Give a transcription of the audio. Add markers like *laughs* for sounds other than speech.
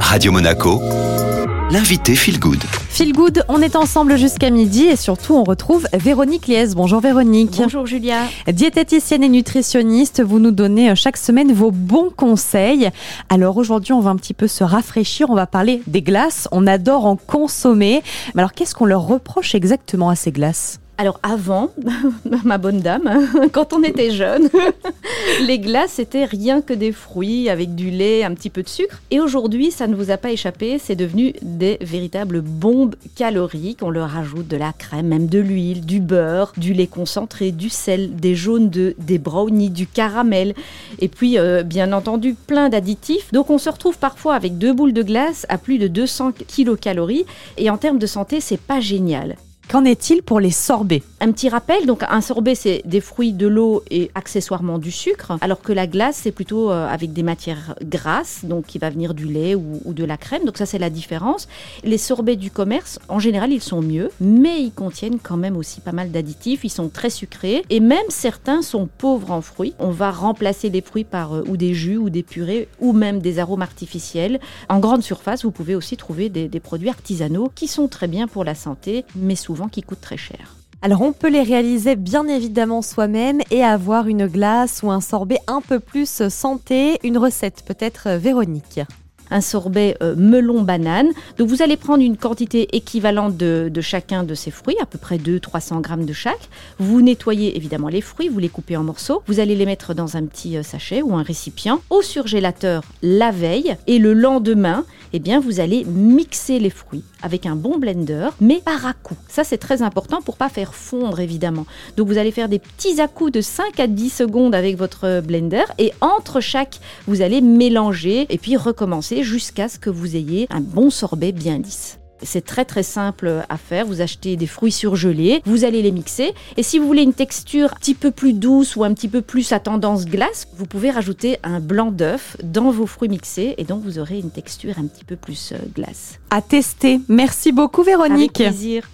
Radio Monaco, l'invité Feel Good. Feel Good, on est ensemble jusqu'à midi et surtout on retrouve Véronique Liès. Bonjour Véronique. Bonjour Julia. Diététicienne et nutritionniste, vous nous donnez euh, chaque semaine vos bons conseils. Alors aujourd'hui, on va un petit peu se rafraîchir, on va parler des glaces. On adore en consommer. Mais alors qu'est-ce qu'on leur reproche exactement à ces glaces? Alors avant, *laughs* ma bonne dame, *laughs* quand on était jeune, *laughs* les glaces c'était rien que des fruits avec du lait, un petit peu de sucre. Et aujourd'hui, ça ne vous a pas échappé, c'est devenu des véritables bombes caloriques. On leur ajoute de la crème, même de l'huile, du beurre, du lait concentré, du sel, des jaunes d'œufs, des brownies, du caramel. Et puis, euh, bien entendu, plein d'additifs. Donc on se retrouve parfois avec deux boules de glace à plus de 200 kilocalories. Et en termes de santé, c'est pas génial. Qu'en est-il pour les sorbets Un petit rappel, donc un sorbet c'est des fruits, de l'eau et accessoirement du sucre, alors que la glace c'est plutôt euh, avec des matières grasses, donc qui va venir du lait ou, de la crème, donc ça c'est la différence. Les sorbets du commerce, en général ils sont mieux, mais ils contiennent quand même aussi pas mal d'additifs, ils sont très sucrés et même certains sont pauvres en fruits. On va remplacer les fruits par euh, ou des jus ou des purées ou même des arômes artificiels. En grande surface, vous pouvez aussi trouver des, des produits artisanaux qui sont très bien pour la santé, mais souvent qui coûtent très cher. Alors on peut les réaliser bien évidemment soi-même et avoir une glace ou un sorbet un peu plus santé. Une recette peut-être euh, Véronique un sorbet euh, melon-banane. Donc vous allez prendre une quantité équivalente de, chacun de ces fruits, à peu près 200-300 grammes de chaque. Vous nettoyez évidemment les fruits, vous les coupez en morceaux. Vous allez les mettre dans un petit euh, sachet ou un récipient au surgélateur la veille et le lendemain, eh bien vous allez mixer les fruits avec un bon blender, mais par à-coups. Ça c'est très important pour pas faire fondre évidemment. Donc vous allez faire des petits à-coups de 5 à 10 secondes avec votre blender et entre chaque, vous allez mélanger et puis recommencer jusqu'à ce que vous ayez un bon sorbet bien lisse. C'est très très simple à faire. Vous achetez des fruits surgelés, vous allez les mixer. Et si vous voulez une texture un petit peu plus douce ou un petit peu plus à tendance glace, vous pouvez rajouter un blanc d'œuf dans vos fruits mixés et donc vous aurez une texture un petit peu plus euh, glace. À tester. Merci beaucoup Véronique. Avec plaisir.